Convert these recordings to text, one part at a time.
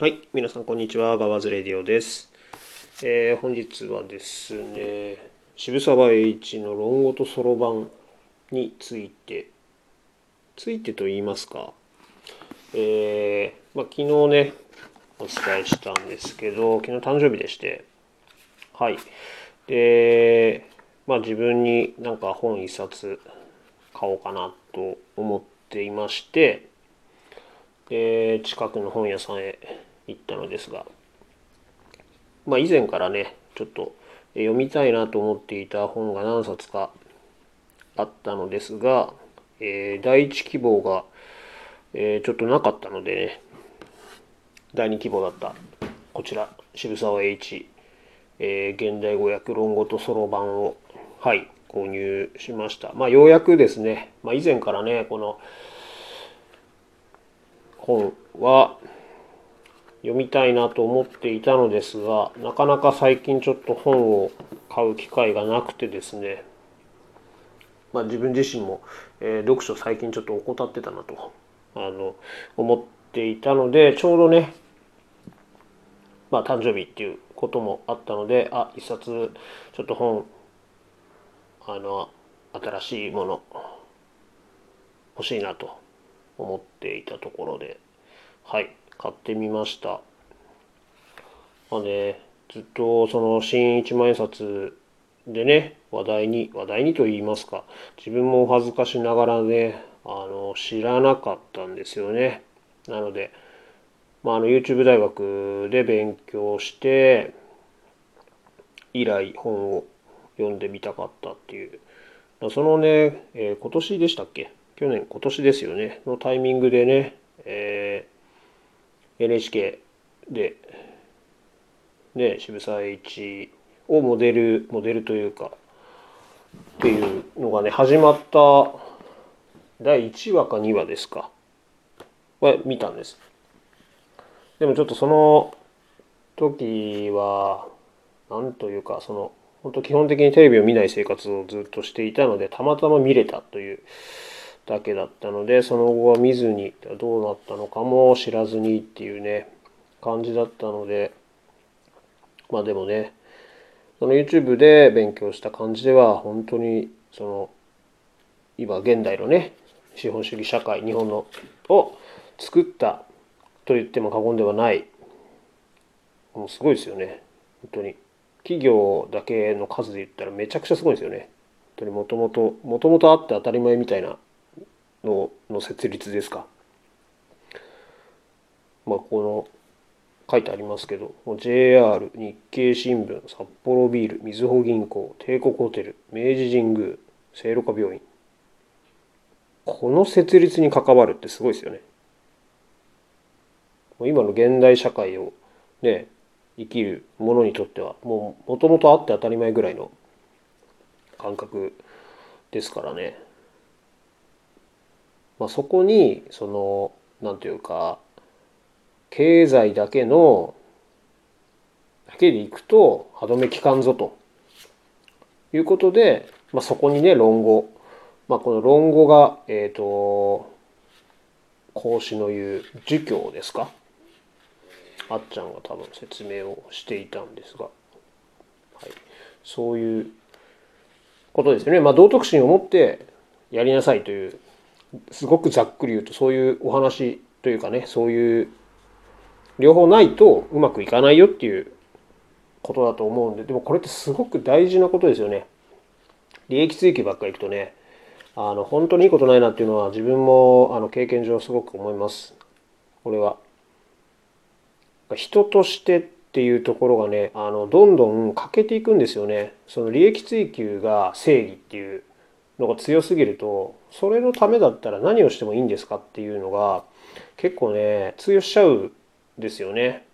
はい、皆さんこんにちは、ガワズレディオです。えー本日はですね、渋沢栄一の論語とそろばんについて、ついてと言いますか、えーまあ、昨日ね、お伝えしたんですけど、昨日誕生日でして、はい。で、まあ自分になんか本一冊買おうかなと思っていまして、で近くの本屋さんへ行ったのですが、まあ、以前からねちょっと読みたいなと思っていた本が何冊かあったのですが、えー第一希望が、えーちょっとなかったのでね第二希望だったこちら渋沢栄一、えー現代語訳論語とそろばんをはい購入しました。まあようやくですね、まあ、以前からねこの本は読みたいなと思っていたのですがなかなか最近ちょっと本を買う機会がなくてですね、まあ、自分自身も、えー読書最近ちょっと怠ってたなとあの思っていたのでちょうどねまあ誕生日っていうこともあったのであ一冊ちょっと本あの新しいもの欲しいなと思っていたところで。はい買ってみました。まあねずっとその新一万円札でね話題に話題にと言いますか自分も恥ずかしながらねあの知らなかったんですよね。なので、まあ、あの YouTube 大学で勉強して以来本を読んでみたかったっていう。そのね、えー今年でしたっけ？去年今年ですよね。のタイミングでね、えー NHK でね渋沢栄一をモデルモデルというかっていうのがね始まった第1話か2話ですか。は見たんです。でもちょっとその時はなんというかその本当基本的にテレビを見ない生活をずっとしていたのでたまたま見れたというだけだったのでその後は見ずにどうなったのかも知らずにっていうね感じだったのでまあでもねその YouTube で勉強した感じでは本当にその今現代のね資本主義社会日本のを作ったと言っても過言ではないもうすごいですよね。本当に。企業だけの数で言ったらめちゃくちゃすごいですよね。本当にもともともともとあって当たり前みたいなのの設立ですか。まあこの書いてありますけど JR 日経新聞札幌ビールみずほ銀行帝国ホテル明治神宮聖路加病院。この設立に関わるってすごいですよね。今の現代社会をね生きる者にとってはもうもともとあって当たり前ぐらいの感覚ですからね。まあ、そこにそのなんていうか経済だけのだけでいくと歯止め効かんぞと。いうことで、まあ、そこにね論語、まあ、この論語がえっ、と孔子の言う儒教ですか？あっちゃんが多分説明をしていたんですが、はい、そういうことですよね。まあ、道徳心を持ってやりなさいというすごくざっくり言うとそういうお話というかねそういう両方ないとうまくいかないよっていうことだと思うんででもこれってすごく大事なことですよね。利益追求ばっかりいくとねあの本当にいいことないなっていうのは自分もあの経験上すごく思います。これは。人としてっていうところがねあのどんどん欠けていくんですよね。その利益追求が正義っていうのが強すぎるとそれのためだったら何をしてもいいんですかっていうのが結構ね通用しちゃうんですよね。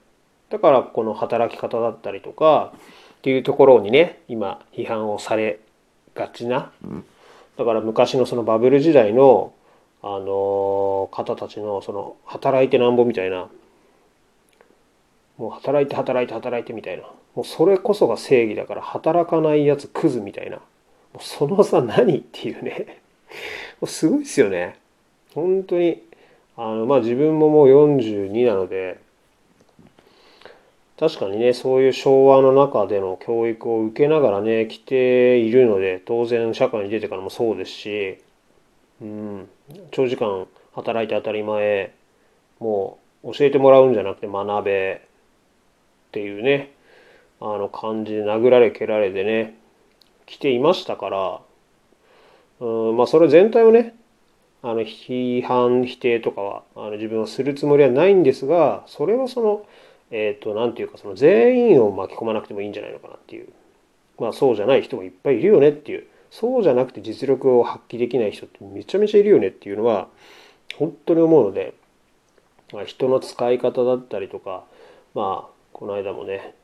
だからこの働き方だったりとかっていうところにね今批判をされがちな。だから昔のそのバブル時代のあの方たちのその働いてなんぼみたいな。もう働いて働いて働いてみたいな。もうそれこそが正義だから働かないやつクズみたいなもうその差何っていうね。もうすごいですよね。本当にあのまあ自分ももう42なので確かにねそういう昭和の中での教育を受けながらね来ているので当然社会に出てからもそうですし、うん、長時間働いて当たり前もう教えてもらうんじゃなくて学べっていうねあの感じで殴られ蹴られてね来ていましたからうんまあそれ全体をねあの批判否定とかはあの自分はするつもりはないんですがそれはそのえっ、ー、と何て言うかその全員を巻き込まなくてもいいんじゃないのかなっていう。まあそうじゃない人もいっぱいいるよねっていう。そうじゃなくて実力を発揮できない人ってめちゃめちゃいるよねっていうのは本当に思うので、まあ、人の使い方だったりとかまあこの間もね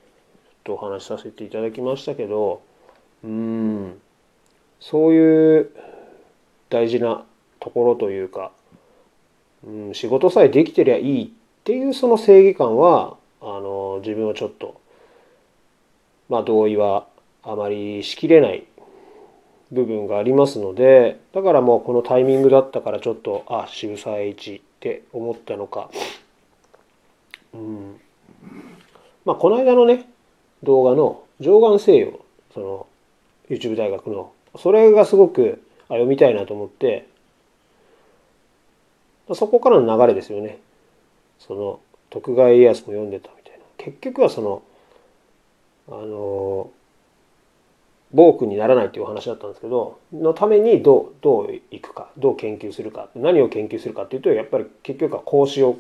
ちょっとお話しさせていただきましたけどうん。そういう大事なところというか、うん、仕事さえできてりゃいいっていうその正義感はあの自分はちょっとまあ同意はあまりしきれない部分がありますのでだからもうこのタイミングだったからちょっとあ渋沢栄一って思ったのか、うん、まあこの間のね動画の上岸西洋その YouTube 大学の。それがすごく読みたいなと思って。そこからの流れですよね。その徳川家康も読んでたみたいな。結局はそのあの暴君にならないっていうお話だったんですけどのためにどうどういくかどう研究するか何を研究するかっていうとやっぱり結局は孔子を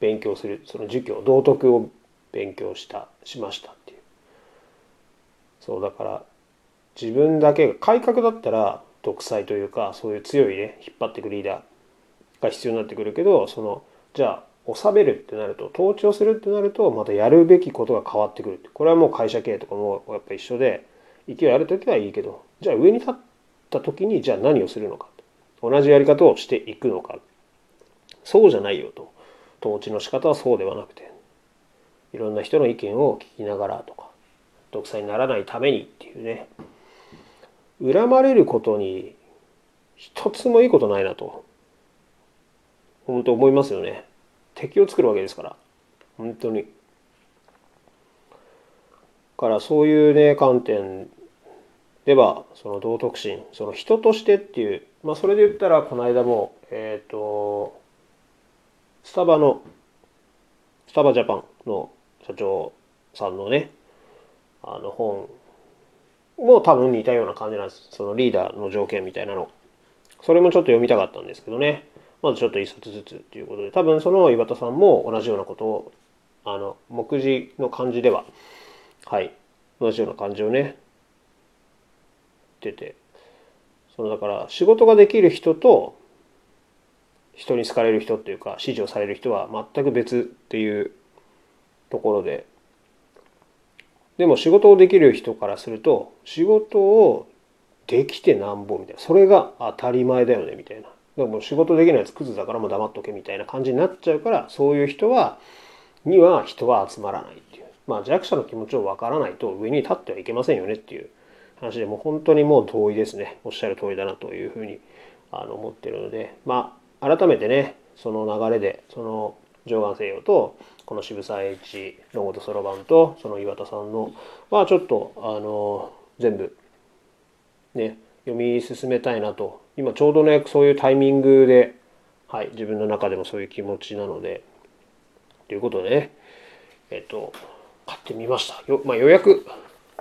勉強する。その儒教道徳を勉強したしましたっていう。そうだから自分だけが改革だったら独裁というかそういう強いね引っ張っていくリーダーが必要になってくるけどそのじゃあ治めるってなると統治をするってなるとまたやるべきことが変わってくる。これはもう会社経営とかもやっぱ一緒で勢いある時はいいけどじゃあ上に立った時にじゃあ何をするのか。同じやり方をしていくのか。そうじゃないよと。統治の仕方はそうではなくていろんな人の意見を聞きながらとか独裁にならないためにっていうね。恨まれることに一つもいいことないなと本当思いますよね。敵を作るわけですから。本当に。からそういうね観点ではその道徳心その人としてっていうまあそれで言ったらこの間もえっ、ー、とスタバのスタバジャパンの社長さんのねあの本も多分似たような感じなんです。そのリーダーの条件みたいなの。それもちょっと読みたかったんですけどね。まずちょっと一冊ずつっていうことで、多分その岩田さんも同じようなことを、あの、目次の漢字では、はい、同じような感じをね、出て。そのだから仕事ができる人と人に好かれる人っていうか支持をされる人は全く別っていうところででも仕事をできる人からすると仕事をできてなんぼみたいなそれが当たり前だよねみたいな。でも仕事できないやつクズだからもう黙っとけみたいな感じになっちゃうからそういう人はには人は集まらないっていう。まあ弱者の気持ちをわからないと上に立ってはいけませんよねっていう話でもう本当にもう同意ですね。おっしゃる通りだなというふうにあの思ってるので。まあ改めてねその流れでその上岸西洋とこの渋沢栄一ロゴとそろばんとその岩田さんのはちょっとあの全部ね読み進めたいなと。今ちょうどねそういうタイミングで、はい、自分の中でもそういう気持ちなのでということでねえっと買ってみました。よ、まあ、予約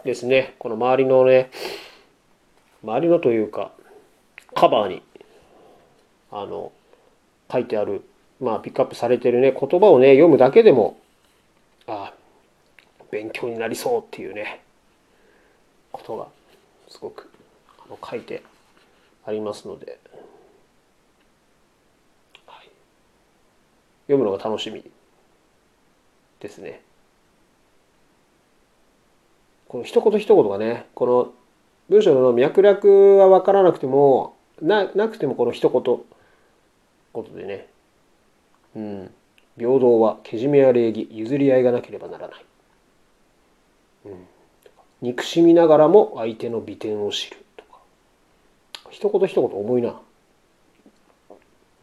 ですね。この周りのね周りのというかカバーにあの書いてあるまあ、ピックアップされてるね、言葉をね、読むだけでも、ああ勉強になりそうっていうね、ことがすごくあの書いてありますので、はい、読むのが楽しみですね。この一言一言がね、この文章の脈絡は分からなくても、ななくてもこの一言ことでね、うん、平等はけじめや礼儀譲り合いがなければならない、うん、憎しみながらも相手の美点を知るとか。一言一言重いな。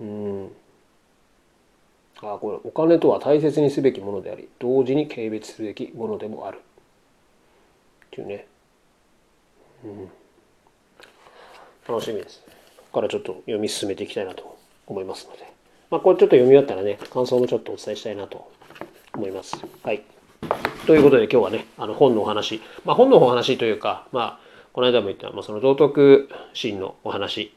うん。あこれお金とは大切にすべきものであり同時に軽蔑すべきものでもある。っていうね、うん、楽しみです。ここからちょっと読み進めていきたいなと思いますので。まあこれちょっと読み終わったらね感想もちょっとお伝えしたいなと思います。はい。ということで今日はねあの本のお話。まあ本のお話というかまあこの間も言った、まあ、その道徳心のお話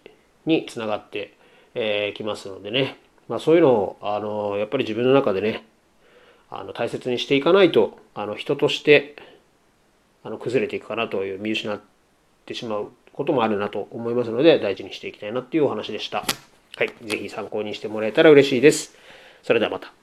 につながってき、えー、ますのでね。まあ、そういうのをあのやっぱり自分の中でねあの大切にしていかないとあの人としてあの崩れていくかなという見失ってしまうこともあるなと思いますので大事にしていきたいなっていうお話でした。はい。ぜひ参考にしてもらえたら嬉しいです。それではまた。